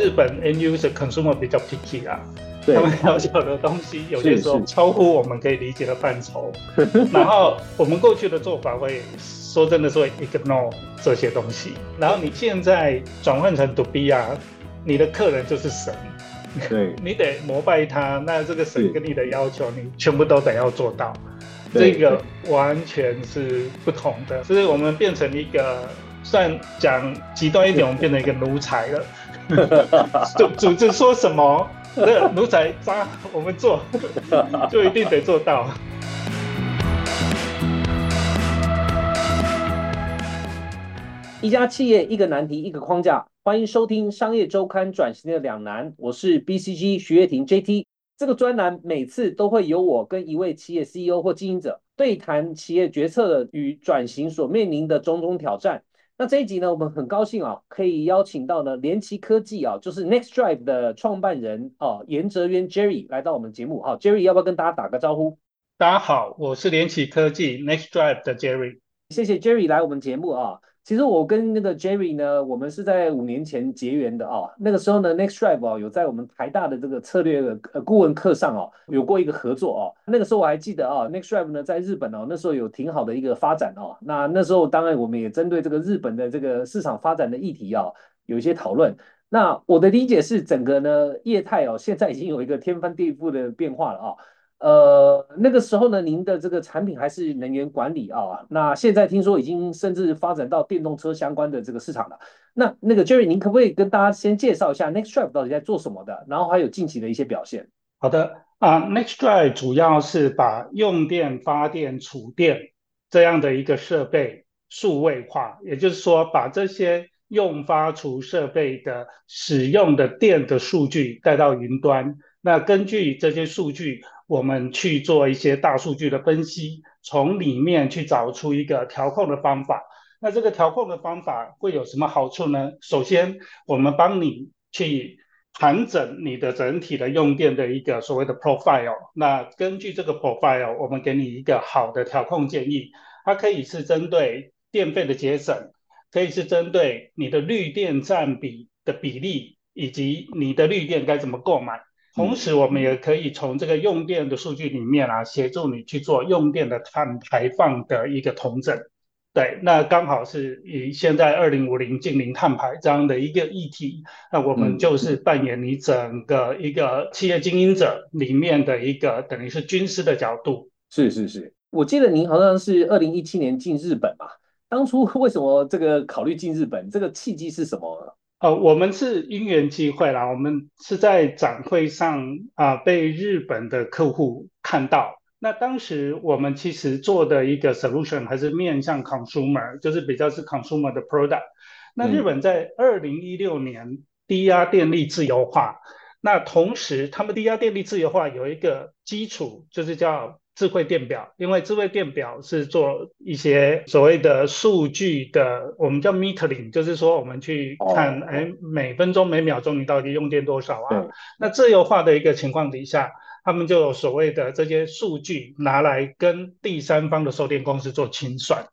日本 end user consumer 比较 picky 啊，对。他们要求的东西有些时候超乎我们可以理解的范畴，然后我们过去的做法会说真的是会 ignore 这些东西，然后你现在转换成 to B 啊，你的客人就是神，对。你得膜拜他，那这个神跟你的要求，你全部都得要做到。这个完全是不同的，所以我们变成一个，算讲极端一点，我们变成一个奴才了。组组织说什么，那奴才渣，我们做就一定得做到。一家企业一个难题一个框架，欢迎收听商业周刊转型的两难，我是 BCG 徐月婷 JT。这个专栏每次都会由我跟一位企业 CEO 或经营者对谈企业决策的与转型所面临的种种挑战。那这一集呢，我们很高兴啊，可以邀请到呢联奇科技啊，就是 Next Drive 的创办人啊严哲渊 Jerry 来到我们节目。好，Jerry 要不要跟大家打个招呼？大家好，我是联奇科技 Next Drive 的 Jerry。谢谢 Jerry 来我们节目啊。其实我跟那个 Jerry 呢，我们是在五年前结缘的啊。那个时候呢，Next Drive 啊有在我们台大的这个策略的呃顾问课上哦、有过一个合作哦、那个时候我还记得啊，Next Drive 呢在日本哦、那时候有挺好的一个发展哦、那那时候当然我们也针对这个日本的这个市场发展的议题啊，有一些讨论。那我的理解是，整个呢业态哦，现在已经有一个天翻地覆的变化了啊。呃，那个时候呢，您的这个产品还是能源管理啊，那现在听说已经甚至发展到电动车相关的这个市场了。那那个 Jerry，您可不可以跟大家先介绍一下 Next Drive 到底在做什么的，然后还有近期的一些表现？好的啊，Next Drive 主要是把用电、发电、储电这样的一个设备数位化，也就是说，把这些用发储设备的使用的电的数据带到云端。那根据这些数据，我们去做一些大数据的分析，从里面去找出一个调控的方法。那这个调控的方法会有什么好处呢？首先，我们帮你去盘整你的整体的用电的一个所谓的 profile。那根据这个 profile，我们给你一个好的调控建议。它可以是针对电费的节省，可以是针对你的绿电占比的比例，以及你的绿电该怎么购买。同时，我们也可以从这个用电的数据里面啊，协助你去做用电的碳排放的一个统整。对，那刚好是以现在二零五零近零碳排这样的一个议题，那我们就是扮演你整个一个企业经营者里面的一个等于是军师的角度。是是是，我记得您好像是二零一七年进日本嘛，当初为什么这个考虑进日本？这个契机是什么？呃，我们是因缘机会啦，我们是在展会上啊、被日本的客户看到。那当时我们其实做的一个 solution 还是面向 consumer，就是比较是 consumer 的 product。那日本在二零一六年低压电力自由化，那同时他们低压电力自由化有一个基础，就是叫智慧电表，因为智慧电表是做一些所谓的数据的，我们叫 metering，就是说我们去看，哦哎，每分钟每秒钟你到底用电多少啊？那自由化的一个情况底下，他们就有所谓的这些数据拿来跟第三方的售电公司做清算，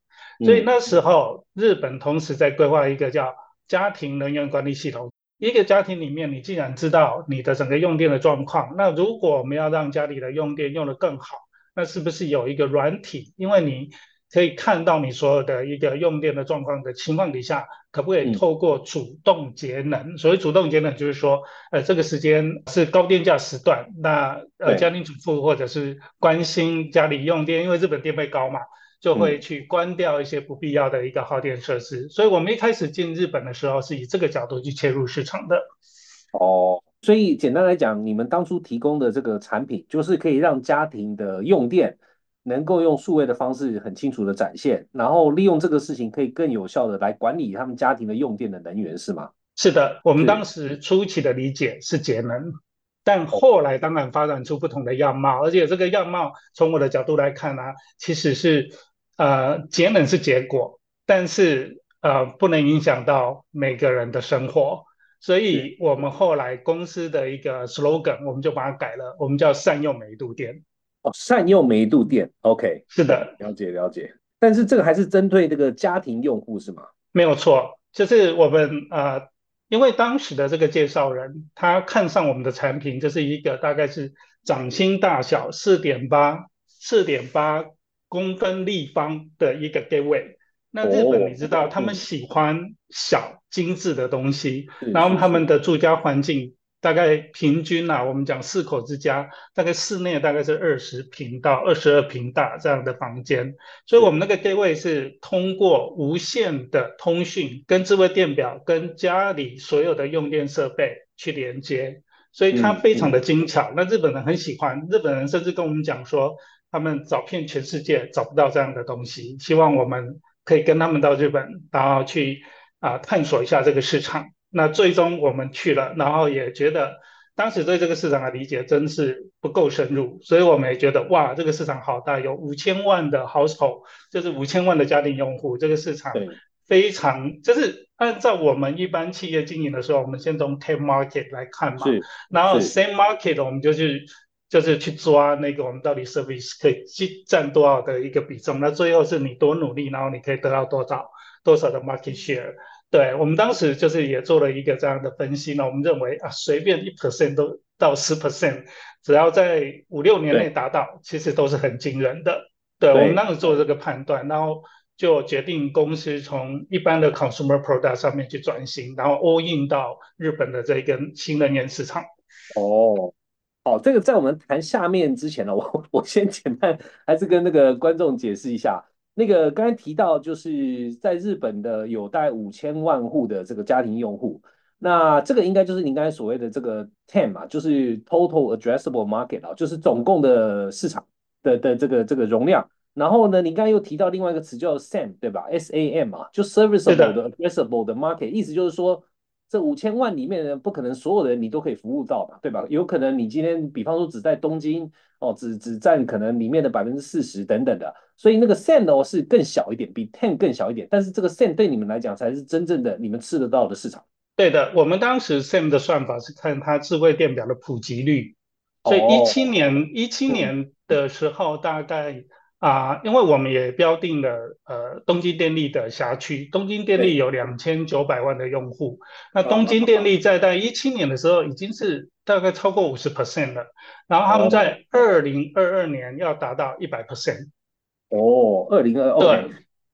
所以嗯那时候日本同时在规划一个叫家庭能源管理系统。一个家庭里面，你既然知道你的整个用电的状况，那如果我们要让家里的用电用得更好，那是不是有一个软体？因为你可以看到你所有的一个用电的状况的情况底下，可不可以嗯透过主动节能？所谓主动节能，就是说，呃，这个时间是高电价时段，那呃家庭主妇或者是关心家里用电，因为日本电费高嘛。就会去关掉一些不必要的一个耗电设施，所以我们一开始进日本的时候是以这个角度去切入市场的。哦，所以简单来讲，你们当初提供的这个产品，就是可以让家庭的用电能够用数位的方式很清楚的展现，然后利用这个事情可以更有效的来管理他们家庭的用电的能源，是吗？是的，我们当时初期的理解是节能，但后来当然发展出不同的样貌，而且这个样貌从我的角度来看呢、其实是呃节能是结果，但是呃不能影响到每个人的生活，所以我们后来公司的一个 slogan 我们就把它改了，我们叫善用每一度电。哦，善用每一度电，OK，是的，了解了解。但是这个还是针对这个家庭用户是吗？没有错，就是我们呃因为当时的这个介绍人他看上我们的产品，就是一个大概是掌心大小四点八四点八公分立方的一个 gateway。那日本你知道他们喜欢小精致的东西，然后他们的住家环境。大概平均啊，我们讲四口之家，大概室内大概是二十平到二十二平大这样的房间，所以我们那个 gateway 是通过无线的通讯跟智慧电表跟家里所有的用电设备去连接，所以它非常的精巧。那日本人很喜欢，日本人甚至跟我们讲说，他们找遍全世界找不到这样的东西，希望我们可以跟他们到日本，然后去啊探索一下这个市场。那最终我们去了，然后也觉得当时对这个市场的理解真是不够深入，所以我们也觉得哇，这个市场好大，有五千万的 household，就是五千万的家庭用户，这个市场非常就是按照我们一般企业经营的时候，我们先从 ten market 来看嘛，然后 same market 我们就去就是去抓那个我们到底 service 可以占多少的一个比重，那最后是你多努力，然后你可以得到多少多少的 market share。对我们当时就是也做了一个这样的分析呢，我们认为啊，随便一 percent 都到十 percent，只要在五六年内达到，其实都是很惊人的。对我们当时做这个判断，然后就决定公司从一般的 consumer product 上面去转型，然后 all in 到日本的这个新能源市场。哦，好，这个在我们谈下面之前呢，我我先简单还是跟那个观众解释一下。那个刚才提到，就是在日本的有大概五千万户的这个家庭用户，那这个应该就是您刚才所谓的这个 TAM 嘛，就是 Total Addressable Market 啊，就是总共的市场的的这个这个容量。然后呢，您刚才又提到另外一个词叫 SAM，对吧？SAM 啊，就 Serviceable 的 Addressable 的 Market，意思就是说。这五千万里面呢，不可能所有的人你都可以服务到嘛，对吧？有可能你今天，比方说只在东京哦，只只占可能里面的百分之四十等等的，所以那个 SAM 哦是更小一点，比 ten 更小一点，但是这个 SAM 对你们来讲才是真正的你们吃得到的市场。对的，我们当时 SAM 的算法是看它智慧电表的普及率，所以一七年一七年的时候大概。啊，因为我们也标定了呃东京电力的辖区，东京电力有两千九百万的用户，那东京电力在在一七年的时候已经是大概超过五十 percent 了，然后他们在二零二二年要达到一百 percent。哦，二零二二对，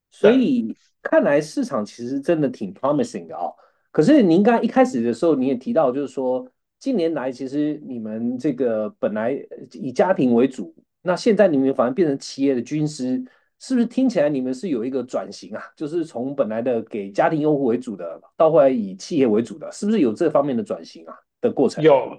所以看来市场其实真的挺 promising 的哦。可是您刚刚一开始的时候你也提到，就是说近年来其实你们这个本来以家庭为主。那现在你们反而变成企业的军师，是不是听起来你们是有一个转型啊？就是从本来的给家庭用户为主的，到后来以企业为主的，是不是有这方面的转型啊的过程？有，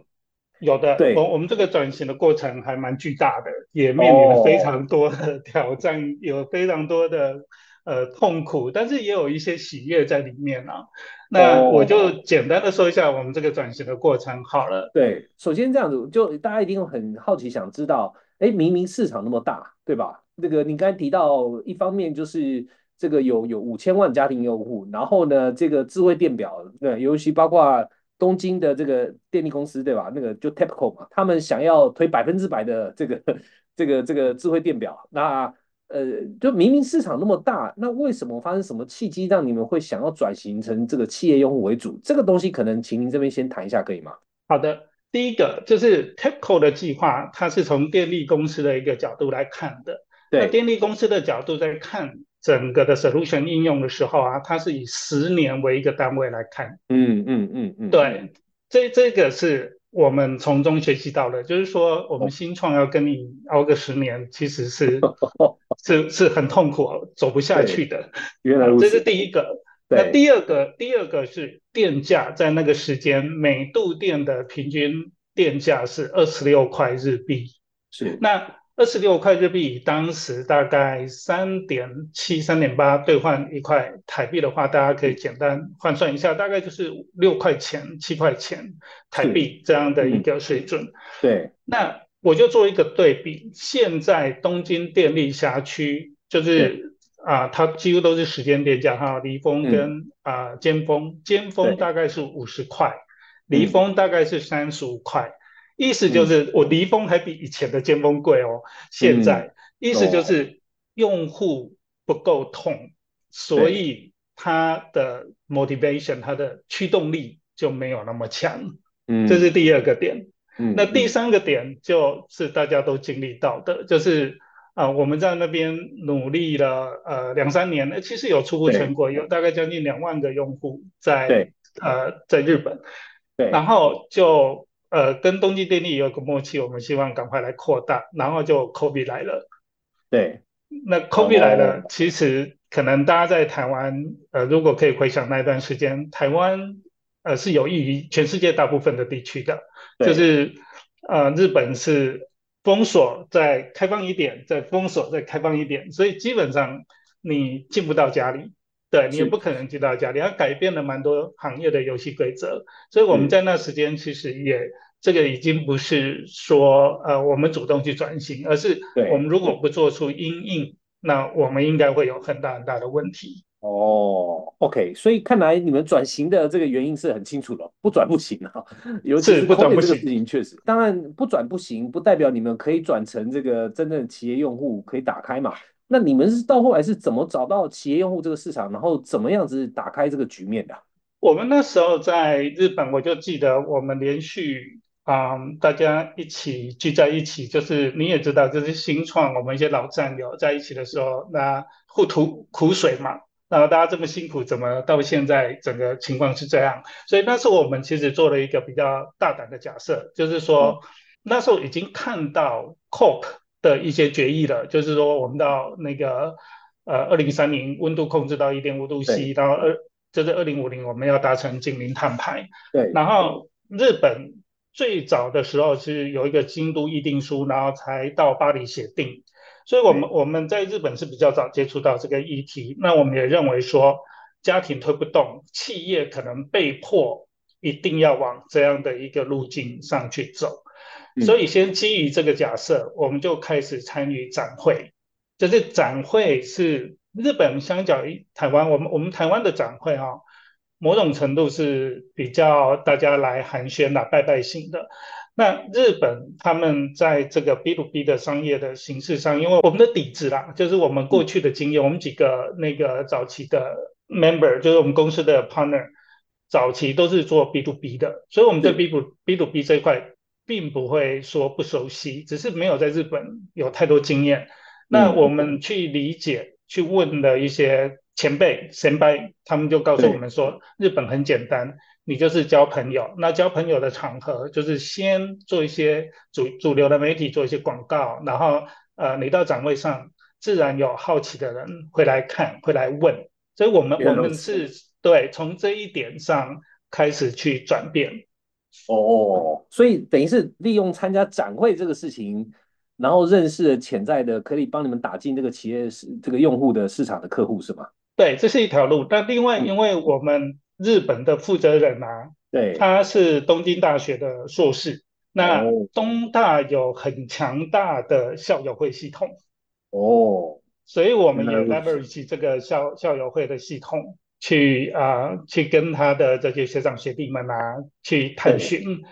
有的。对，我我们这个转型的过程还蛮巨大的，也面临了非常多的挑战，有非常多的呃痛苦，但是也有一些喜悦在里面啊。那我就简单的说一下我们这个转型的过程好了。对，首先这样子，就大家一定很好奇，想知道。哎，明明市场那么大，对吧？那个你刚才提到，一方面就是这个有有五千万家庭用户，然后呢，这个智慧电表，对，尤其包括东京的这个电力公司，对吧？那个就 TEPCO 嘛，他们想要推百分之百的这个这个这个智慧电表，那呃，就明明市场那么大，那为什么发生什么契机让你们会想要转型成这个企业用户为主？这个东西可能请您这边先谈一下，可以吗？好的。第一个就是 TEPCO 的计划，它是从电力公司的一个角度来看的。那电力公司的角度在看整个的 solution 应用的时候啊，它是以十年为一个单位来看。嗯嗯嗯嗯。对，这这个是我们从中学习到的，就是说我们新创要跟你熬个十年，其实是 是是很痛苦，走不下去的。原来这是第一个。那第二个，第二个是电价，在那个时间，每度电的平均电价是二十六块日币。是，那二十六块日币，当时大概三点七、三点八兑换一块台币的话，大家可以简单换算一下，大概就是六块钱、七块钱台币这样的一个水准。对，那我就做一个对比，现在东京电力辖区就是。啊，它几乎都是时间电价哈，离峰跟啊尖峰，尖峰大概是五十块，离峰大概是三十五块，意思就是我离峰还比以前的尖峰贵哦。现在意思就是用户不够痛，所以它的 motivation，它的驱动力就没有那么强，嗯，这是第二个点。嗯，那第三个点就是大家都经历到的，就是啊，我们在那边努力了呃两三年，其实有初步成果，有大概将近两万个用户在呃在日本，对，然后就呃跟东京电力有个默契，我们希望赶快来扩大，然后就 COVID 来了，对，那 COVID 来了，其实可能大家在台湾呃如果可以回想那段时间，台湾呃是有益于全世界大部分的地区的。就是呃，日本是封锁，再开放一点，再封锁，再开放一点，所以基本上你进不到家里，对你也不可能进到家里，它改变了蛮多行业的游戏规则。所以我们在那时间其实也这个已经不是说呃我们主动去转型，而是我们如果不做出因应，那我们应该会有很大很大的问题。哦，OK，所以看来你们转型的这个原因是很清楚的，不转不行啊。尤其是不转不行确实，当然不转不行，不代表你们可以转成这个真正企业用户可以打开嘛。那你们是到后来是怎么找到企业用户这个市场，然后怎么样子打开这个局面的？我们那时候在日本，我就记得我们连续啊，大家一起聚在一起，就是你也知道，就是新创，我们一些老战友在一起的时候，那互吐苦水嘛。然后大家这么辛苦，怎么到现在整个情况是这样？所以那时候我们其实做了一个比较大胆的假设，就是说那时候已经看到 COP 的一些决议了，就是说我们到那个呃二零三零温度控制到一点五度 C，然后二就是二零五零我们要达成近零碳排。对。然后日本最早的时候是有一个京都议定书，然后才到巴黎协定。所以，我们我们在日本是比较早接触到这个议题。那我们也认为说，家庭推不动，企业可能被迫一定要往这样的一个路径上去走。所以，先基于这个假设，我们就开始参与展会。就是展会是日本相较于台湾，我们我们台湾的展会啊，某种程度是比较大家来寒暄啦、拜拜型的。那日本他们在这个 B to B 的商业的形式上，因为我们的底子啦，就是我们过去的经验，我们几个那个早期的 member，就是我们公司的 partner，早期都是做 B to B 的，所以我们对 B to B to B 这一块并不会说不熟悉，只是没有在日本有太多经验。那我们去理解、去问的一些前辈、前辈，他们就告诉我们说，日本很简单。你就是交朋友，那交朋友的场合就是先做一些主主流的媒体做一些广告，然后呃，你到展位上，自然有好奇的人会来看，会来问，所以我们我们是对从这一点上开始去转变。哦，所以等于是利用参加展会这个事情，然后认识了潜在的可以帮你们打进这个企业市这个用户的市场的客户是吗？对，这是一条路。但另外，因为我们日本的负责人啊，对，他是东京大学的硕士。那东大有很强大的校友会系统哦，所以我们也 leverage 这个校校友会的系统，去啊去跟他的这些学长学弟们啊去探寻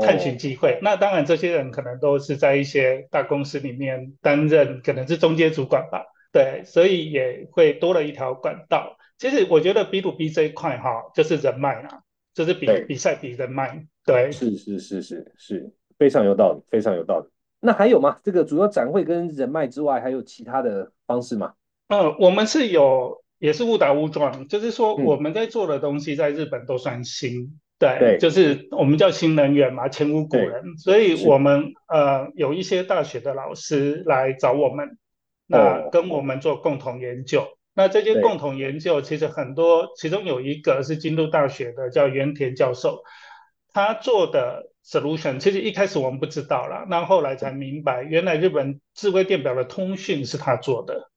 探寻机会。那当然，这些人可能都是在一些大公司里面担任，可能是中间主管吧。对，所以也会多了一条管道。其实我觉得 B to B 这一块哈，就是人脉啊，就是比比赛比人脉。对，是是是是是，非常有道理，非常有道理。那还有吗？这个主要展会跟人脉之外，还有其他的方式吗？嗯，我们是有，也是误打误撞，就是说我们在做的东西在日本都算新。对，就是我们叫新能源嘛，前无古人，所以我们呃有一些大学的老师来找我们，那跟我们做共同研究。那这些共同研究其实很多，其中有一个是京都大学的，叫原田教授，他做的 solution 其实一开始我们不知道了，那后来才明白，原来日本智慧电表的通讯是他做的。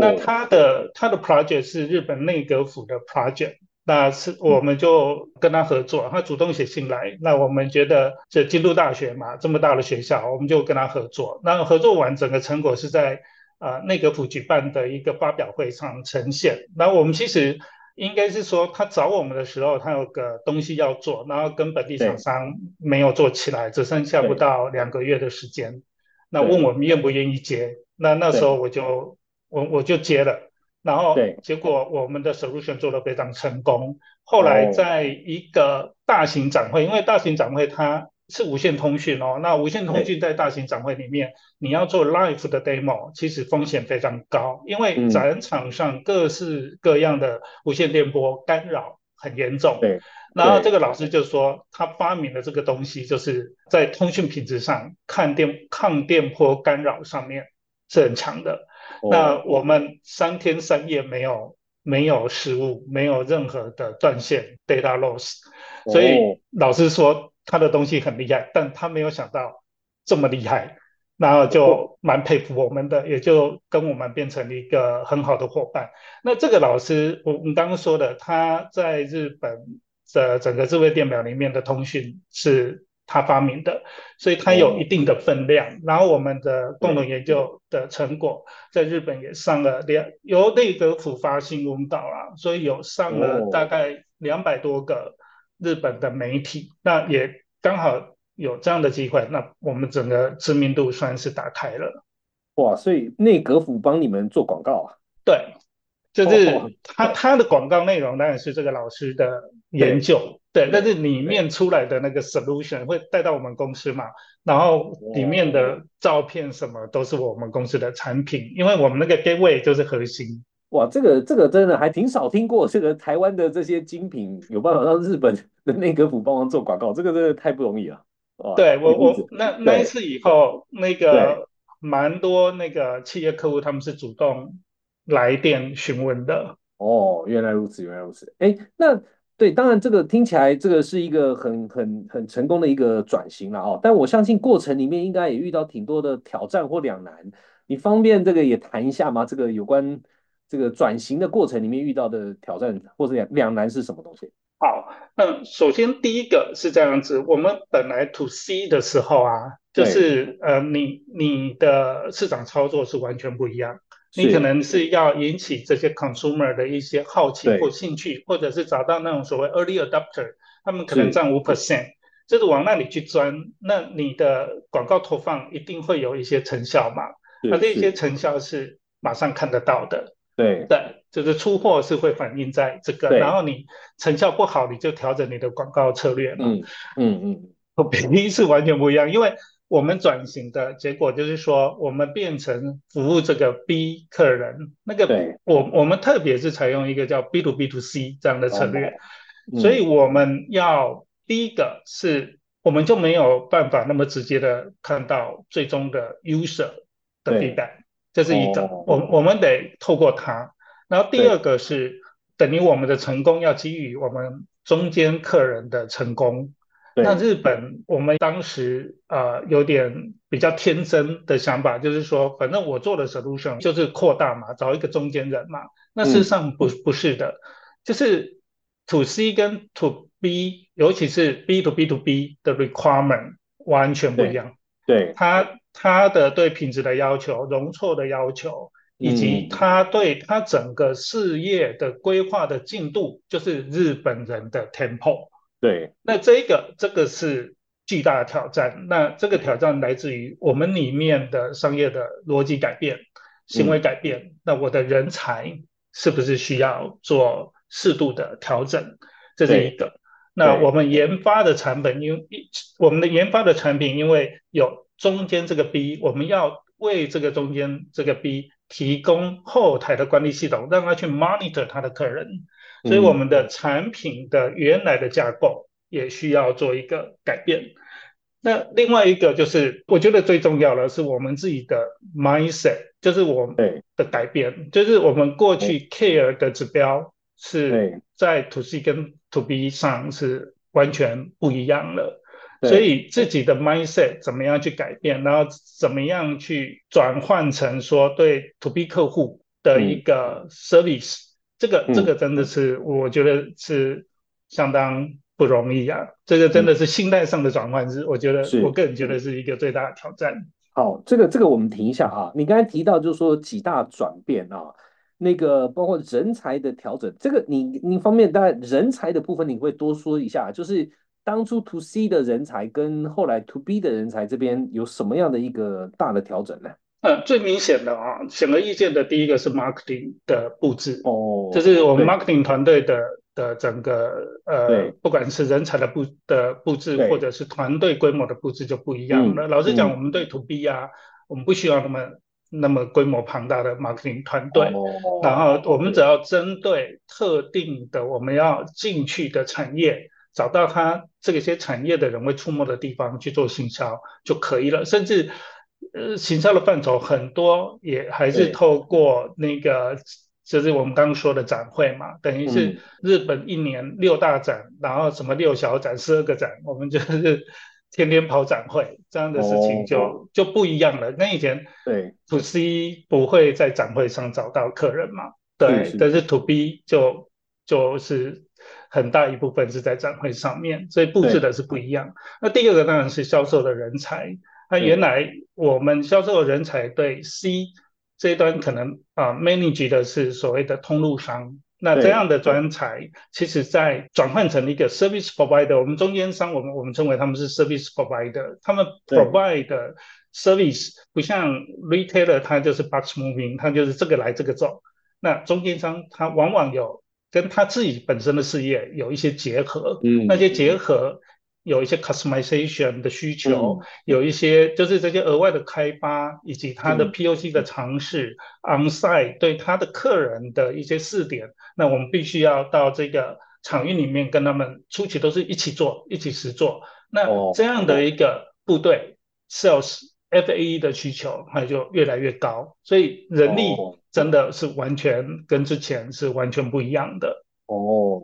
那他的他的 project 是日本内阁府的 project，那是我们就跟他合作，他主动写信来，那我们觉得这京都大学嘛，这么大的学校，我们就跟他合作。那合作完，整个成果是在。啊，内阁府举办的一个发表会上呈现。那我们其实应该是说，他找我们的时候，他有个东西要做，然后跟本地厂商没有做起来，只剩下不到两个月的时间。那问我们愿不愿意接？那那时候我就我我就接了。然后对结果我们的 solution 做得非常成功。后来哦在一个大型展会，因为大型展会它是无线通讯哦，那无线通讯在大型展会里面，你要做 live 的 demo，其实风险非常高，因为嗯。展场上各式各样的无线电波干扰很严重。对。对然后这个老师就说，他发明的这个东西，就是在通讯品质上、抗电抗电波干扰上面是很强的。那哦我们三天三夜没有没有失误，没有任何的断线 data loss，所哦。以老师说他的东西很厉害，但他没有想到这么厉害，然后就蛮佩服我们的，也就跟我们变成了一个很好的伙伴。那这个老师，我我们刚刚说的，他在日本的整个智慧电表里面的通讯是他发明的，所以他有一定的分量。然后我们的共同研究的成果在日本也上了两，由内阁府发新闻稿啊，所以有上了大概两百多个日本的媒体，那也刚好有这样的机会，那我们整个知名度算是打开了。哇，所以内阁府帮你们做广告啊？对，就是哦他他的广告内容当然是这个老师的研究，对，但是里面出来的那个 solution 会带到我们公司嘛，然后里面的照片什么都是我们公司的产品，因为我们那个 gateway 就是核心。哇，这个这个真的还挺少听过，这个台湾的这些精品有办法让日本的内阁府帮忙做广告，这个真的太不容易了。哇，对我我那那一次以后，那对个蛮多那个企业客户他们是主动来电询问的。哦，原来如此，原来如此。哎，那对，当然这个听起来这个是一个很很很成功的一个转型了哦，但我相信过程里面应该也遇到挺多的挑战或两难。你方便这个也谈一下吗？这个有关这个转型的过程里面遇到的挑战或者两两难是什么东西？好，那首先第一个是这样子，我们本来 to C 的时候啊，就是呃，你你的市场操作是完全不一样，你可能是要引起这些 consumer 的一些好奇或兴趣，或者是找到那种所谓 early adopter，他们可能占五 percent，就是往那里去钻，那你的广告投放一定会有一些成效嘛，那这些成效是马上看得到的。对。对，就是出货是会反映在这个，然后你成效不好，你就调整你的广告策略嘛。嗯嗯嗯，和比例是完全不一样，因为我们转型的结果就是说，我们变成服务这个 B 客人，那个我我们特别是采用一个叫 B to B to C 这样的策略，嗯。所以我们要第一个是，我们就没有办法那么直接的看到最终的 user 的对。feedback，这是一个，哦我我们得透过它。然后第二个是，等于我们的成功要基于我们中间客人的成功。那日本我们当时呃有点比较天真的想法，就是说，反正我做的 solution 就是扩大嘛，找一个中间人嘛。那事实上不不是的，就是 to C 跟 to B，尤其是 B to B to B 的 requirement 完全不一样。对它它的对品质的要求、容错的要求，以及嗯它对他整个事业的规划的进度，就是日本人的 tempo。对那这个这个是巨大的挑战。那这个挑战来自于我们里面的商业的逻辑改变、行为改变。那我的人才是不是需要做适度的调整？这是一个。那我们研发的产品，因为我们的研发的产品，因为有中间这个 B，我们要为这个中间这个 B 提供后台的管理系统，让他去 monitor 他的客人。所以我们的产品的原来的架构也需要做一个改变。那另外一个就是，我觉得最重要的是我们自己的 mindset，就是我们的改变，就是我们过去 care 的指标是在 to C 跟 to B 上是完全不一样了。所以自己的 mindset 怎么样去改变，然后怎么样去转换成说对 to B 客户的一个 service。这个这个真的是，我觉得是相当不容易啊！这个真的是心态上的转换，是我觉得我个人觉得是一个最大的挑战。好，这个这个我们停一下啊！你刚才提到就是说几大转变啊，那个包括人才的调整，这个你你方面当然人才的部分你会多说一下，就是当初 to C 的人才跟后来 to B 的人才这边有什么样的一个大的调整呢？呃，最明显的啊，显而易见的第一个是 marketing 的布置，哦，就是我们 marketing 团队的的整个呃，不管是人才的布的布置，或者是团队规模的布置就不一样了。老实讲，嗯我们对 to B 啊，我们不需要那么那么规模庞大的 marketing 团队，哦，然后我们只要针对特定的我们要进去的产业，找到它这些产业的人会出没的地方去做行销就可以了。甚至，呃，行销的范畴很多也还是透过那个，就是我们刚刚说的展会嘛，等于是嗯日本一年六大展，然后什么六小展、十二个展，我们就是 天天跑展会，这样的事情就、哦就不一样了。那以前对 to C 不会在展会上找到客人嘛？对，是但是 to B 就就是很大一部分是在展会上面，所以布置的是不一样。那第二个当然是销售的人才。那原来我们销售的人才对 C 这一端可能啊、manage 的是所谓的通路商。那这样的专才，其实在转换成一个 service provider，我们中间商，我们我们称为他们是 service provider，他们 provide 的 service 不像 retailer，它就是 box moving，它就是这个来这个走。那中间商他往往有跟他自己本身的事业有一些结合，嗯。那些结合有一些 customization 的需求，嗯。有一些就是这些额外的开发，以及他的嗯。POC 的尝试、onsite 对他的客人的一些试点，那我们必须要到这个场域里面跟他们初期都是一起做，一起实做。那哦。这样的一个部队 sales FAE 的需求，它就越来越高，所以人力哦真的是完全跟之前是完全不一样的。哦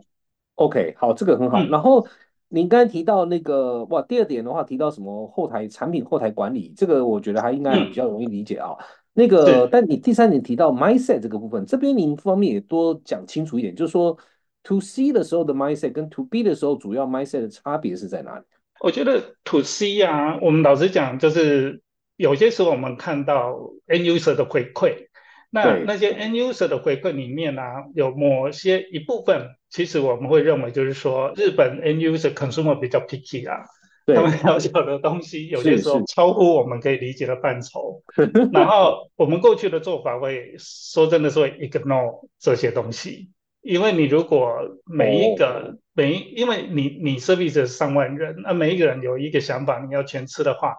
，OK，好，这个很好。嗯然后您刚才提到那个哇，第二点的话提到什么后台产品后台管理，这个我觉得还应该嗯比较容易理解啊。那个，但你第三点提到 mindset 这个部分，这边您方面也多讲清楚一点，就是说 to C 的时候的 mindset 跟 to B 的时候主要 mindset 的差别是在哪里？我觉得 to C 啊，我们老实讲，就是有些时候我们看到 end user 的回馈，那那些 end user 的回馈里面啊，有某些一部分，其实我们会认为就是说，日本 end user consumer 比较 picky 啊，对。他们要求的东西有些时候超乎我们可以理解的范畴，然后我们过去的做法会说真的是会 ignore 这些东西，因为你如果每一个、每一，因为你你 service 上万人，那每一个人有一个想法，你要全吃的话，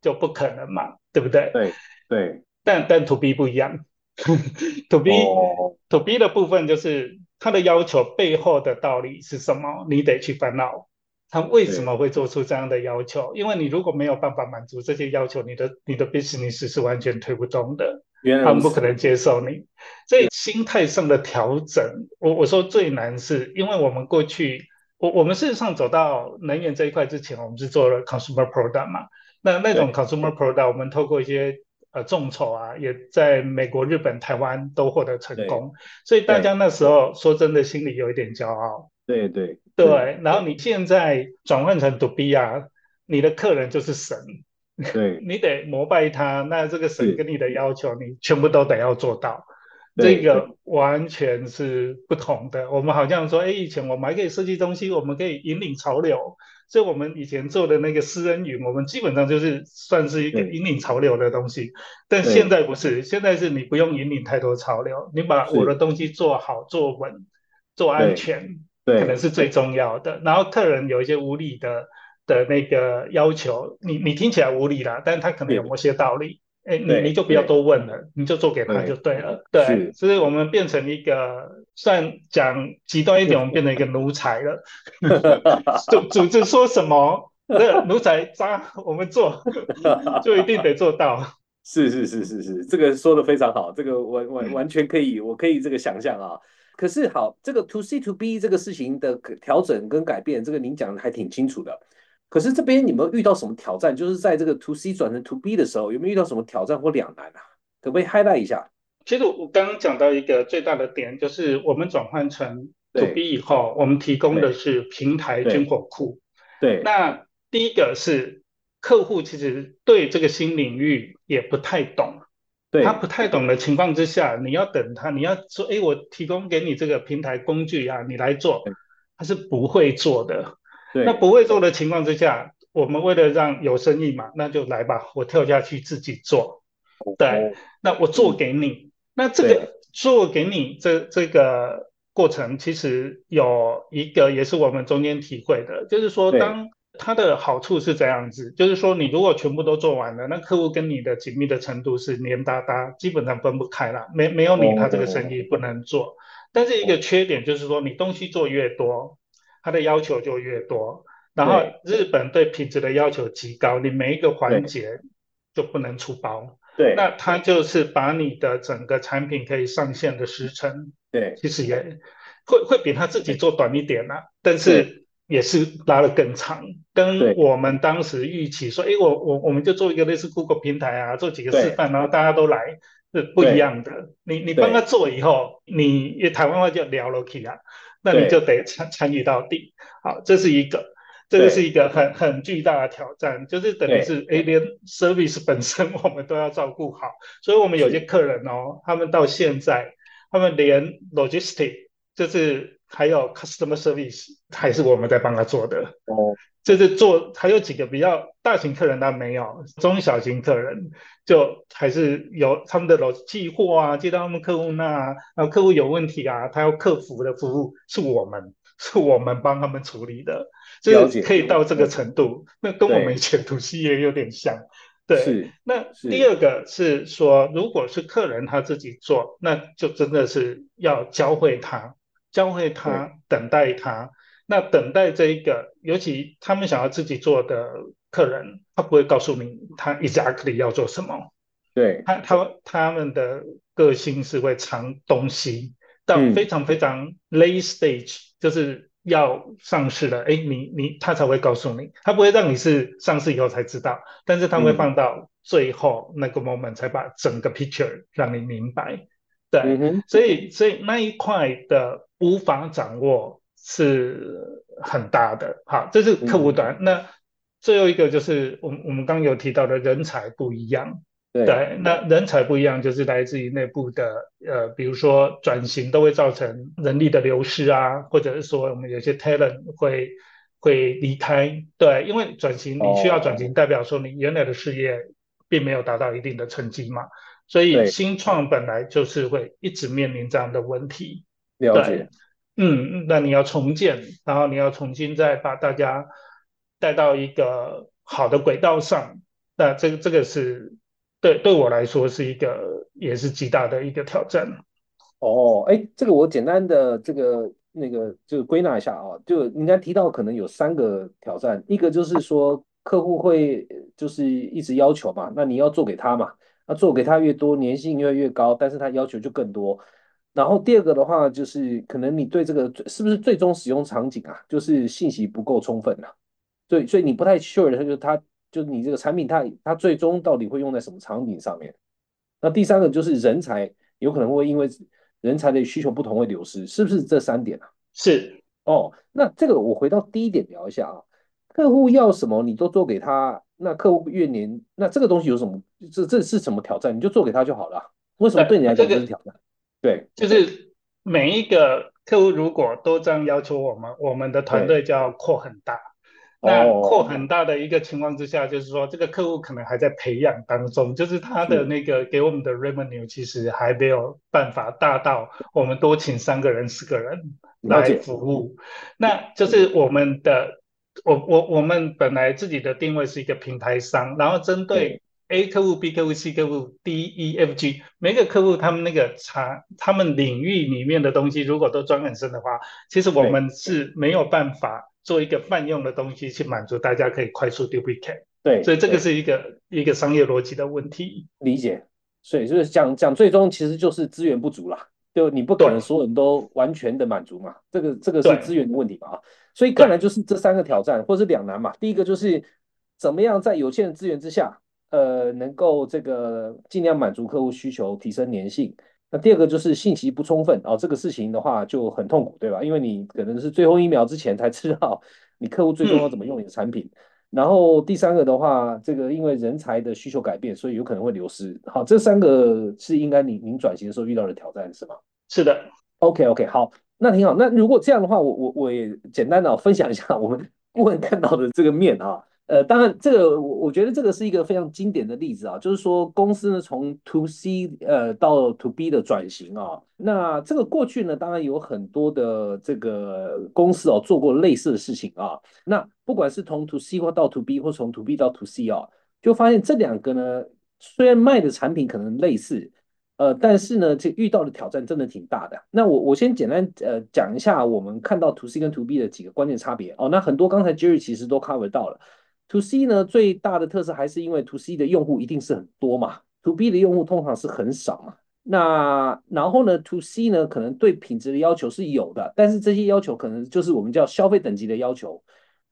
就不可能嘛，对不对？对对，但但 to B 不一样 to B、哦 to B 的部分就是他的要求背后的道理是什么，你得去烦恼。他为什么会做出这样的要求？因为你如果没有办法满足这些要求，你的你的 business 是完全推不动的。他们不可能接受你。所以心态上的调整，我我说最难是因为我们过去，我我们事实上走到能源这一块之前，我们是做了 consumer product 嘛。那那种 consumer product，我们透过一些呃众筹啊，也在美国、日本、台湾都获得成功。所以大家那时候说真的，心里有一点骄傲。对对对，然后你现在转换成 to B 啊，你的客人就是神。对 你得膜拜他，那这个神跟你的要求，你全部都得要做到。对这个完全是不同的。我们好像说，哎，以前我们还可以设计东西，我们可以引领潮流，所以我们以前做的那个私人云，我们基本上就是算是一个引领潮流的东西。但对。现在不是，现在是你不用引领太多潮流，你把我的东西做好、做稳、做安全，可能是最重要的。然后客人有一些无理的的那个要求，你你听起来无理啦，但是他可能有某些道理。哎，你你就不要多问了，你就做给他就对了。对。是，所以我们变成一个，算讲极端一点，我们变成一个奴才了。组组织说什么，那奴才渣，我们做 就一定得做到。是是是是是，这个说的非常好，这个完完完全可以，我可以这个想象啊。可是好，这个 to C to B 这个事情的调整跟改变，这个您讲的还挺清楚的。可是这边有没有遇到什么挑战？就是在这个 to C 转成 to B 的时候，有没有遇到什么挑战或两难啊？可不可以 highlight 一下？其实我刚刚讲到一个最大的点，就是我们转换成 to B 以后，我们提供的是平台军火库。对。那第一个是客户其实对这个新领域也不太懂，对。他不太懂的情况之下，你要等他，你要说，哎，我提供给你这个平台工具啊，你来做，他是不会做的。对，那不会做的情况之下，我们为了让有生意嘛，那就来吧，我跳下去自己做。对，那我做给你，那这个做给你这这个过程，其实有一个也是我们中间体会的，就是说当。它的好处是这样子，就是说你如果全部都做完了，那客户跟你的紧密的程度是黏哒哒，基本上分不开了。没没有你，他这个生意不能做。但是一个缺点就是说，你东西做越多，他的要求就越多。然后日本对品质的要求极高，你每一个环节就不能出包。对，那他就是把你的整个产品可以上线的时程，对，其实也会会比他自己做短一点啦。但是。也是拉得更长，跟我们当时预期说，哎，我我我们就做一个类似 Google 平台啊，做几个示范，然后大家都来，是不一样的。你你帮他做以后，你台湾话叫聊了起啊，那你就得参参与到底。好，这是一个，这个是一个很很巨大的挑战，就是等于是 A，连 service 本身我们都要照顾好，所以我们有些客人哦，他们到现在，他们连 logistic 就是。还有 customer service 还是我们在帮他做的哦，就是做还有几个比较大型客人他没有，中小型客人就还是有他们的老寄货啊，接到他们客户那，然后客户有问题啊，他要客服的服务是我们是我们帮他们处理的，就是可以到这个程度，那跟我们以前读西也有点像。对，那第二个是说，如果是客人他自己做，那就真的是要教会他。教会他等待他，那等待这一个，尤其他们想要自己做的客人，他不会告诉你他 exactly 要做什么。对，他他他们的个性是会藏东西到非常非常 late stage，就是要上市了，哎，你你他才会告诉你，他不会让你是上市以后才知道，但是他会放到最后那个 moment 才把整个 picture 让你明白。对，所以所以那一块的。无法掌握是很大的，好，这是客户端。那最后一个就是我们我们刚有提到的人才不一样，对，那人才不一样就是来自于内部的，呃，比如说转型都会造成人力的流失啊，或者是说我们有些 talent 会会离开，对，因为转型你需要转型，代表说你原来的事业并没有达到一定的成绩嘛，所以新创本来就是会一直面临这样的问题。了解，嗯，那你要重建，然后你要重新再把大家带到一个好的轨道上，那这个这个是对对我来说是一个也是极大的一个挑战。哦，哎，这个我简单的这个那个就归纳一下啊，就人家提到可能有三个挑战，一个就是说客户会就是一直要求嘛，那你要做给他嘛，那做给他越多，粘性越越高，但是他要求就更多。然后第二个的话，就是可能你对这个是不是最终使用场景啊，就是信息不够充分呐，对，所以你不太 sure 的，就是他就是你这个产品它它最终到底会用在什么场景上面。那第三个就是人才有可能会因为人才的需求不同会流失，是不是这三点啊？是哦，那这个我回到第一点聊一下啊，客户要什么你都做给他，那客户越年那这个东西有什么这这是什么挑战？你就做给他就好了，为什么对你来讲这是挑战？对，就是每一个客户如果都这样要求我们，我们的团队就要扩很大。那扩很大的一个情况之下，就是说这个客户可能还在培养当中，就是他的那个给我们的 revenue 其实还没有办法大到我们多请三个人、四个人来服务。那就是我们的，我我我们本来自己的定位是一个平台商，然后针对。A 客户、B 客户、C 客户、D、E、F、G，每个客户他们那个产，他们领域里面的东西，如果都钻很深的话，其实我们是没有办法做一个泛用的东西去满足大家可以快速 duplicate。对，所以这个是一个一个商业逻辑的问题。理解。所以就是讲讲，最终其实就是资源不足啦，就你不可能所有人都完全的满足嘛。这个这个是资源的问题嘛啊。所以看来就是这三个挑战，或是两难嘛。第一个就是怎么样在有限的资源之下。呃，能够这个尽量满足客户需求，提升粘性。那第二个就是信息不充分哦，这个事情的话就很痛苦，对吧？因为你可能是最后一秒之前才知道你客户最终要怎么用你的产品。然后第三个的话，这个因为人才的需求改变，所以有可能会流失。好，这三个是应该您您转型的时候遇到的挑战是吗？是的。OK OK，好，那挺好。那如果这样的话，我我我也简单的分享一下我们顾问看到的这个面啊。呃，当然，这个我我觉得这个是一个非常经典的例子啊，就是说公司呢从 to C 呃到 to B 的转型啊，那这个过去呢，当然有很多的这个公司哦做过类似的事情啊，那不管是从 to C 或到 to B，或从 to B 到 to C 啊，就发现这两个呢，虽然卖的产品可能类似。呃，但是呢，这遇到的挑战真的挺大的。那我我先简单呃讲一下我们看到 to C 跟 to B 的几个关键差别哦。那很多刚才 Jerry 其实都 cover 到了。To C 呢最大的特色还是因为 to C 的用户一定是很多嘛，to B 的用户通常是很少嘛。那然后呢，to C 呢可能对品质的要求是有的，但是这些要求可能就是我们叫消费等级的要求。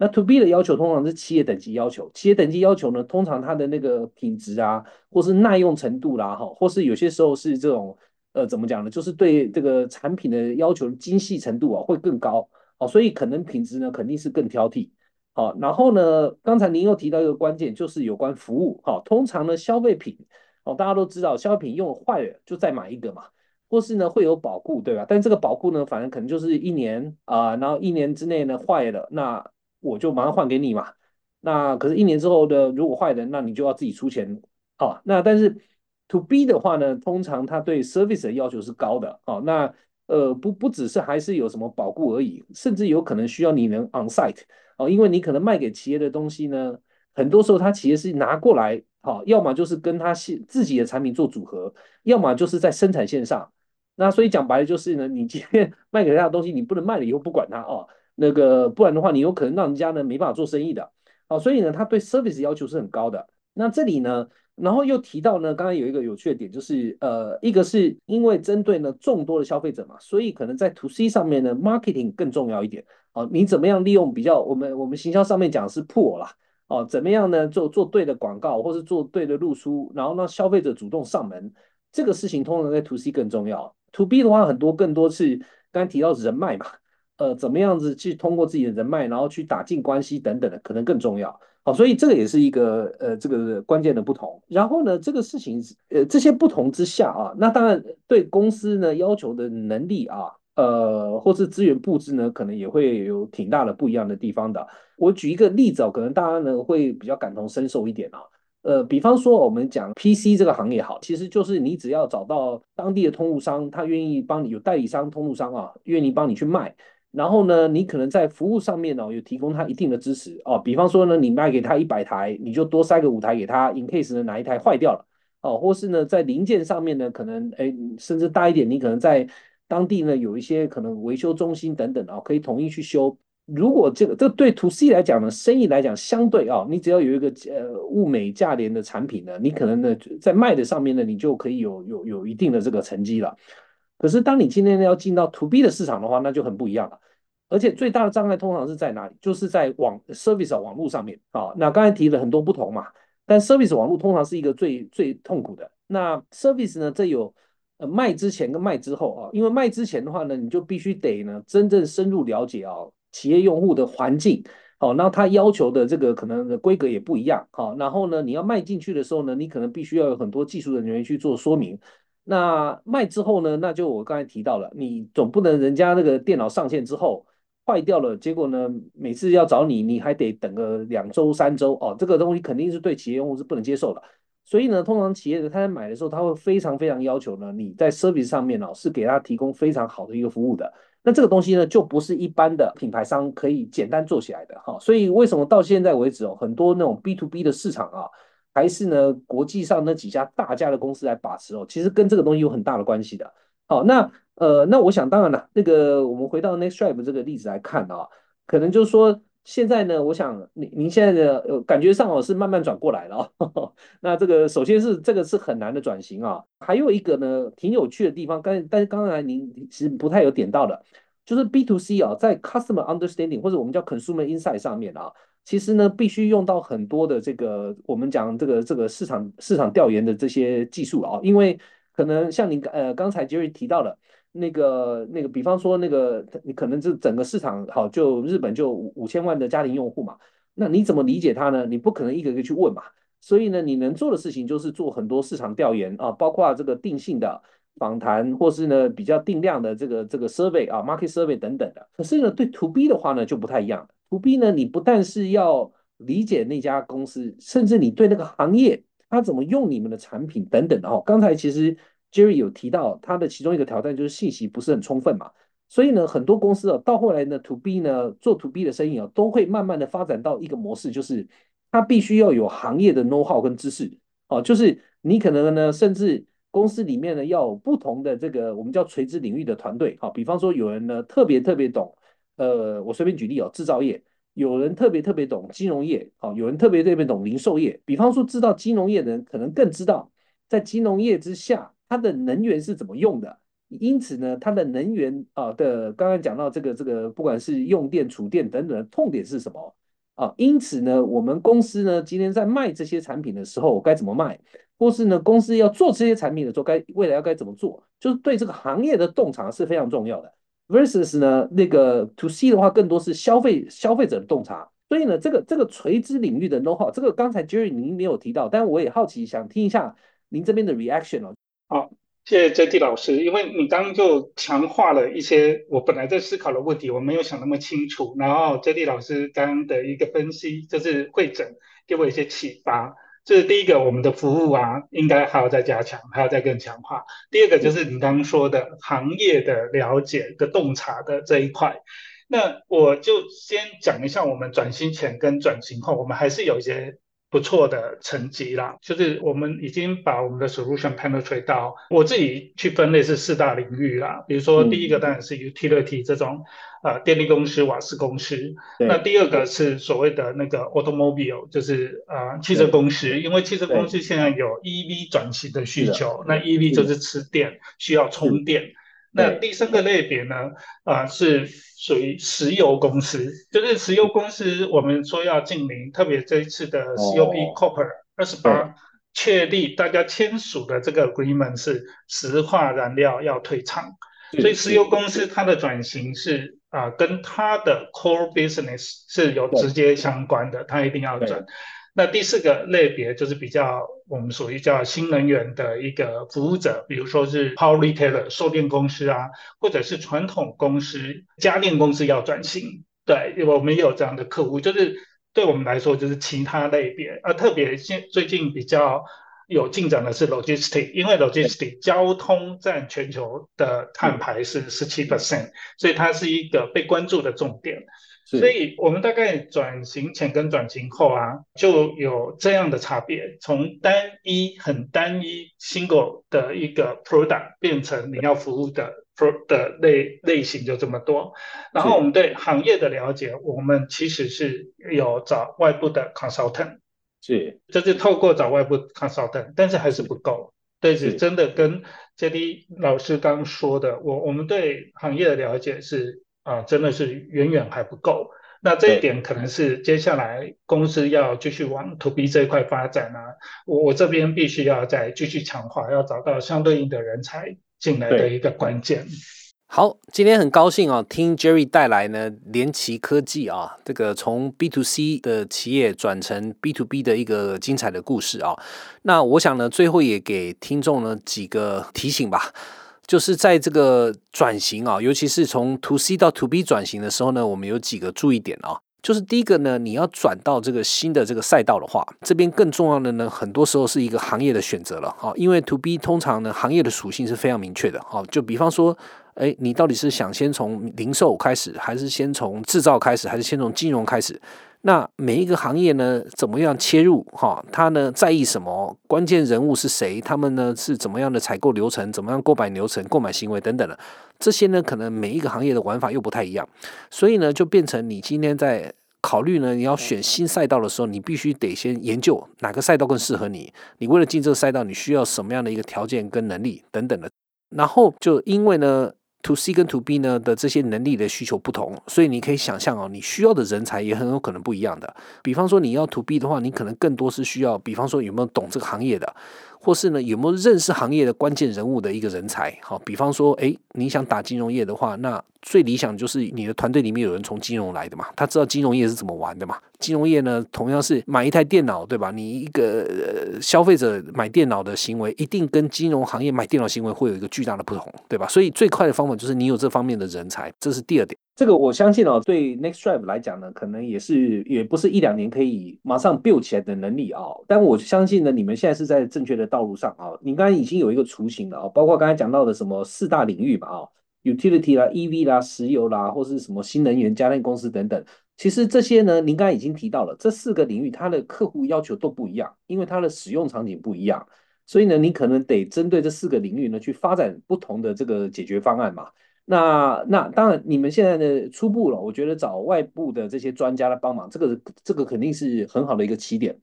那 to B 的要求通常是企业等级要求，企业等级要求呢，通常它的那个品质啊，或是耐用程度啦，哈，或是有些时候是这种，呃，怎么讲呢？就是对这个产品的要求精细程度啊，会更高，哦，所以可能品质呢肯定是更挑剔，好，然后呢，刚才您又提到一个关键，就是有关服务，好，通常呢消费品，哦，大家都知道消费品用坏了就再买一个嘛，或是呢会有保固，对吧？但这个保固呢，反正可能就是一年啊，然后一年之内呢坏了，那我就马上换给你嘛，那可是，一年之后的如果坏的，那你就要自己出钱啊。那但是，to B 的话呢，通常它对 service 的要求是高的啊。那呃，不不只是还是有什么保固而已，甚至有可能需要你能 on site 哦，因为你可能卖给企业的东西呢，很多时候他企业是拿过来，好，要么就是跟他自自己的产品做组合，要么就是在生产线上。那所以讲白了就是呢，你今天 卖给他的东西，你不能卖了以后不管他哦。那个不然的话，你有可能让人家呢没办法做生意的，哦，所以呢，他对 service 要求是很高的。那这里呢，然后又提到呢，刚刚有一个有趣的点，就是呃，一个是因为针对呢众多的消费者嘛，所以可能在 to C 上面呢，marketing 更重要一点。哦，你怎么样利用比较我们我们行销上面讲是 pull 啦，哦，怎么样呢做做对的广告，或是做对的露出，然后让消费者主动上门，这个事情通常在 to C 更重要。to B 的话，很多更多是刚才提到人脉嘛。呃，怎么样子去通过自己的人脉，然后去打进关系等等的，可能更重要。好，所以这个也是一个呃，这个关键的不同。然后呢，这个事情呃，这些不同之下啊，那当然对公司呢要求的能力啊，呃，或是资源布置呢，可能也会有挺大的不一样的地方的。我举一个例子哦，可能大家呢会比较感同身受一点啊。呃，比方说我们讲 PC 这个行业好，其实就是你只要找到当地的通路商，他愿意帮你有代理商、通路商啊，愿意帮你去卖。然后呢，你可能在服务上面呢有提供他一定的支持哦，比方说呢，你卖给他一百台，你就多塞个五台给他，in case 呢哪一台坏掉了哦，或是呢在零件上面呢，可能哎甚至大一点，你可能在当地呢有一些可能维修中心等等啊，可以统一去修。如果这个这对 to C 来讲呢，生意来讲相对啊，你只要有一个呃物美价廉的产品呢，你可能呢在卖的上面呢，你就可以有有有一定的这个成绩了。可是，当你今天要进到 to B 的市场的话，那就很不一样了。而且最大的障碍通常是在哪里？就是在网 service 网络上面啊。那刚才提了很多不同嘛，但 service 网络通常是一个最最痛苦的。那 service 呢，这有呃卖之前跟卖之后啊。因为卖之前的话呢，你就必须得呢真正深入了解啊企业用户的环境，好，那他要求的这个可能的规格也不一样，好，然后呢，你要卖进去的时候呢，你可能必须要有很多技术人员去做说明。那卖之后呢？那就我刚才提到了，你总不能人家那个电脑上线之后坏掉了，结果呢，每次要找你，你还得等个两周三周哦，这个东西肯定是对企业用户是不能接受的。所以呢，通常企业他在买的时候，他会非常非常要求呢，你在 service 上面哦，是给他提供非常好的一个服务的。那这个东西呢，就不是一般的品牌商可以简单做起来的哈。所以为什么到现在为止哦，很多那种 B to B 的市场啊。还是呢，国际上那几家大家的公司来把持哦，其实跟这个东西有很大的关系的。好，那呃，那我想当然了，那个我们回到 Next Drive 这个例子来看啊，可能就是说现在呢，我想您您现在的呃感觉上哦是慢慢转过来了。那这个首先是这个是很难的转型啊，还有一个呢挺有趣的地方，刚但是刚才您其实不太有点到的，就是 B to C 啊，在 Customer Understanding 或者我们叫 Consumer Insight 上面啊。其实呢，必须用到很多的这个我们讲这个这个市场市场调研的这些技术啊，因为可能像你呃刚才杰瑞提到的，那个那个，比方说那个你可能这整个市场好，就日本就五五千万的家庭用户嘛，那你怎么理解它呢？你不可能一个个去问嘛，所以呢，你能做的事情就是做很多市场调研啊，包括这个定性的访谈，或是呢比较定量的这个这个 survey 啊，market survey 等等的。可是呢，对 to B 的话呢就不太一样。To B 呢，你不但是要理解那家公司，甚至你对那个行业他怎么用你们的产品等等的哦。刚才其实 Jerry 有提到他的其中一个挑战就是信息不是很充分嘛，所以呢，很多公司啊到后来呢，To B 呢做 To B 的生意啊，都会慢慢的发展到一个模式，就是它必须要有行业的 know how 跟知识哦，就是你可能呢，甚至公司里面呢要有不同的这个我们叫垂直领域的团队好，比方说有人呢特别特别懂，呃，我随便举例哦，制造业。有人特别特别懂金融业，哦，有人特别特别懂零售业。比方说，知道金融业的人，可能更知道在金融业之下，它的能源是怎么用的。因此呢，它的能源啊的，刚刚讲到这个这个，不管是用电、储电等等的痛点是什么啊？因此呢，我们公司呢，今天在卖这些产品的时候，该怎么卖？或是呢，公司要做这些产品的时候，该未来要该怎么做？就是对这个行业的洞察是非常重要的。Versus 呢，那个 to C 的话，更多是消费消费者的洞察。所以呢，这个这个垂直领域的 know how，这个刚才 Jerry 您没有提到，但我也好奇想听一下您这边的 reaction 哦。好，谢谢 JD 老师，因为你刚刚就强化了一些我本来在思考的问题，我没有想那么清楚。然后 JD 老师刚刚的一个分析，就是会诊，给我一些启发。这是第一个，我们的服务啊，应该还要再加强，还要再更强化。第二个就是你刚刚说的行业的了解的洞察的这一块。那我就先讲一下我们转型前跟转型后，我们还是有一些。不错的成绩啦，就是我们已经把我们的 solution penetrate 到我自己去分类是四大领域啦。比如说第一个当然是 utility 这种呃电力公司、瓦斯公司，那第二个是所谓的那个 automobile，就是呃汽车公司，因为汽车公司现在有 EV 转型的需求，那 EV 就是吃电，需要充电。那第三个类别呢？啊，是属于石油公司，就是石油公司，我们说要禁名，特别这一次的 COP Copper 二十八确立，大家签署的这个 agreement 是石化燃料要退场，所以石油公司它的转型是啊，跟它的 core business 是有直接相关的，它一定要转。那第四个类别就是比较我们属于叫新能源的一个服务者，比如说是 power retailer 售电公司啊，或者是传统公司家电公司要转型，对，我们也有这样的客户，就是对我们来说就是其他类别，啊，特别现最近比较有进展的是 logistic，因为 logistic 交通占全球的碳排是十七 percent，所以它是一个被关注的重点。所以，我们大概转型前跟转型后啊，就有这样的差别。从单一、很单一、single 的一个 product 变成你要服务的 pro 的类类型就这么多。然后，我们对行业的了解，我们其实是有找外部的 consultant，是，就是透过找外部 consultant，但是还是不够。对，是真的跟 JD 老师刚说的，我我们对行业的了解是。啊，真的是远远还不够。那这一点可能是接下来公司要继续往 to B 这一块发展啊。我我这边必须要再继续强化，要找到相对应的人才进来的一个关键。好，今天很高兴啊，听 Jerry 带来呢联奇科技啊，这个从 B to C 的企业转成 B to B 的一个精彩的故事啊。那我想呢，最后也给听众呢几个提醒吧。就是在这个转型啊，尤其是从 To C 到 To B 转型的时候呢，我们有几个注意点啊。就是第一个呢，你要转到这个新的这个赛道的话，这边更重要的呢，很多时候是一个行业的选择了啊。因为 To B 通常呢，行业的属性是非常明确的啊。就比方说，哎，你到底是想先从零售开始，还是先从制造开始，还是先从金融开始？那每一个行业呢，怎么样切入？哈，他呢在意什么？关键人物是谁？他们呢是怎么样的采购流程？怎么样购买流程、购买行为等等的？这些呢，可能每一个行业的玩法又不太一样，所以呢，就变成你今天在考虑呢，你要选新赛道的时候，你必须得先研究哪个赛道更适合你。你为了进这个赛道，你需要什么样的一个条件跟能力等等的。然后就因为呢。To C 跟 To B 呢的这些能力的需求不同，所以你可以想象哦，你需要的人才也很有可能不一样的。比方说你要 To B 的话，你可能更多是需要，比方说有没有懂这个行业的，或是呢有没有认识行业的关键人物的一个人才。好，比方说，诶，你想打金融业的话，那最理想就是你的团队里面有人从金融来的嘛，他知道金融业是怎么玩的嘛。金融业呢，同样是买一台电脑，对吧？你一个消费者买电脑的行为，一定跟金融行业买电脑行为会有一个巨大的不同，对吧？所以最快的方法就是你有这方面的人才，这是第二点。这个我相信哦，对 Next Drive 来讲呢，可能也是也不是一两年可以马上 build 起来的能力啊。但我相信呢，你们现在是在正确的道路上啊。你刚才已经有一个雏形了啊，包括刚才讲到的什么四大领域嘛啊，utility 啦、EV 啦、石油啦，或是什么新能源、家电公司等等。其实这些呢，您刚才已经提到了，这四个领域它的客户要求都不一样，因为它的使用场景不一样，所以呢，你可能得针对这四个领域呢去发展不同的这个解决方案嘛。那那当然，你们现在的初步了，我觉得找外部的这些专家来帮忙，这个这个肯定是很好的一个起点。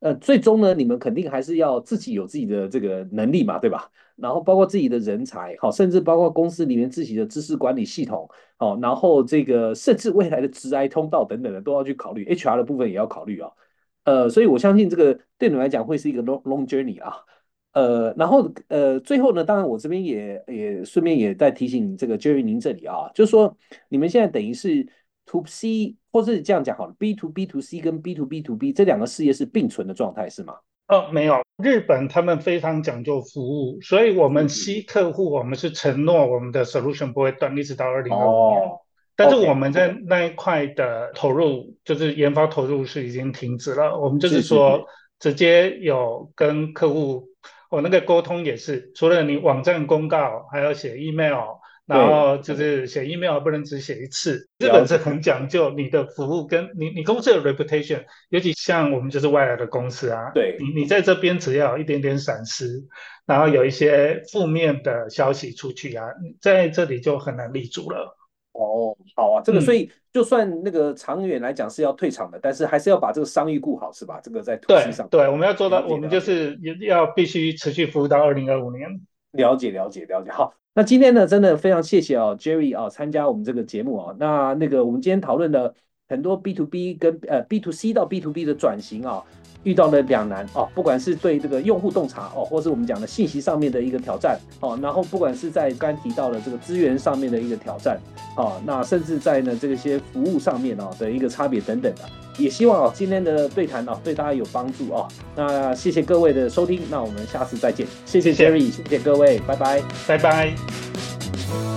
呃，最终呢，你们肯定还是要自己有自己的这个能力嘛，对吧？然后包括自己的人才，好，甚至包括公司里面自己的知识管理系统，好，然后这个甚至未来的职涯通道等等的都要去考虑，HR 的部分也要考虑啊。呃，所以我相信这个对你们来讲会是一个 long long journey 啊。呃，然后呃，最后呢，当然我这边也也顺便也在提醒这个 Jerry 您这里啊，就是说你们现在等于是 To C，或是这样讲好了，B to B to C 跟 B to B to B 这两个事业是并存的状态是吗？哦，没有，日本他们非常讲究服务，所以我们吸客户我们是承诺我们的 solution 不会断，一直到二零二五年。但是我们在那一块的投入，就是研发投入是已经停止了。我们就是说，直接有跟客户。我那个沟通也是，除了你网站公告，还要写 email，然后就是写 email 不能只写一次。日本是很讲究你的服务跟你你公司的 reputation，尤其像我们就是外来的公司啊，对你你在这边只要一点点闪失，然后有一些负面的消息出去啊，在这里就很难立足了。哦，好啊，这个所以就算那个长远来讲是要退场的，但是还是要把这个商誉顾好，是吧？这个在投资上，对，我们要做到，我们就是要必须持续服务到二零二五年。了解，了解，了解。好，那今天呢，真的非常谢谢哦，Jerry 啊，参加我们这个节目啊。那那个我们今天讨论的很多 B to B 跟呃 B to C 到 B to B 的转型啊。遇到了两难哦，不管是对这个用户洞察哦，或是我们讲的信息上面的一个挑战哦，然后不管是在刚提到的这个资源上面的一个挑战啊，那甚至在呢这些服务上面哦的一个差别等等的，也希望哦今天的对谈哦对大家有帮助哦。那谢谢各位的收听，那我们下次再见，谢谢 Jerry，谢谢各位，拜拜，拜拜。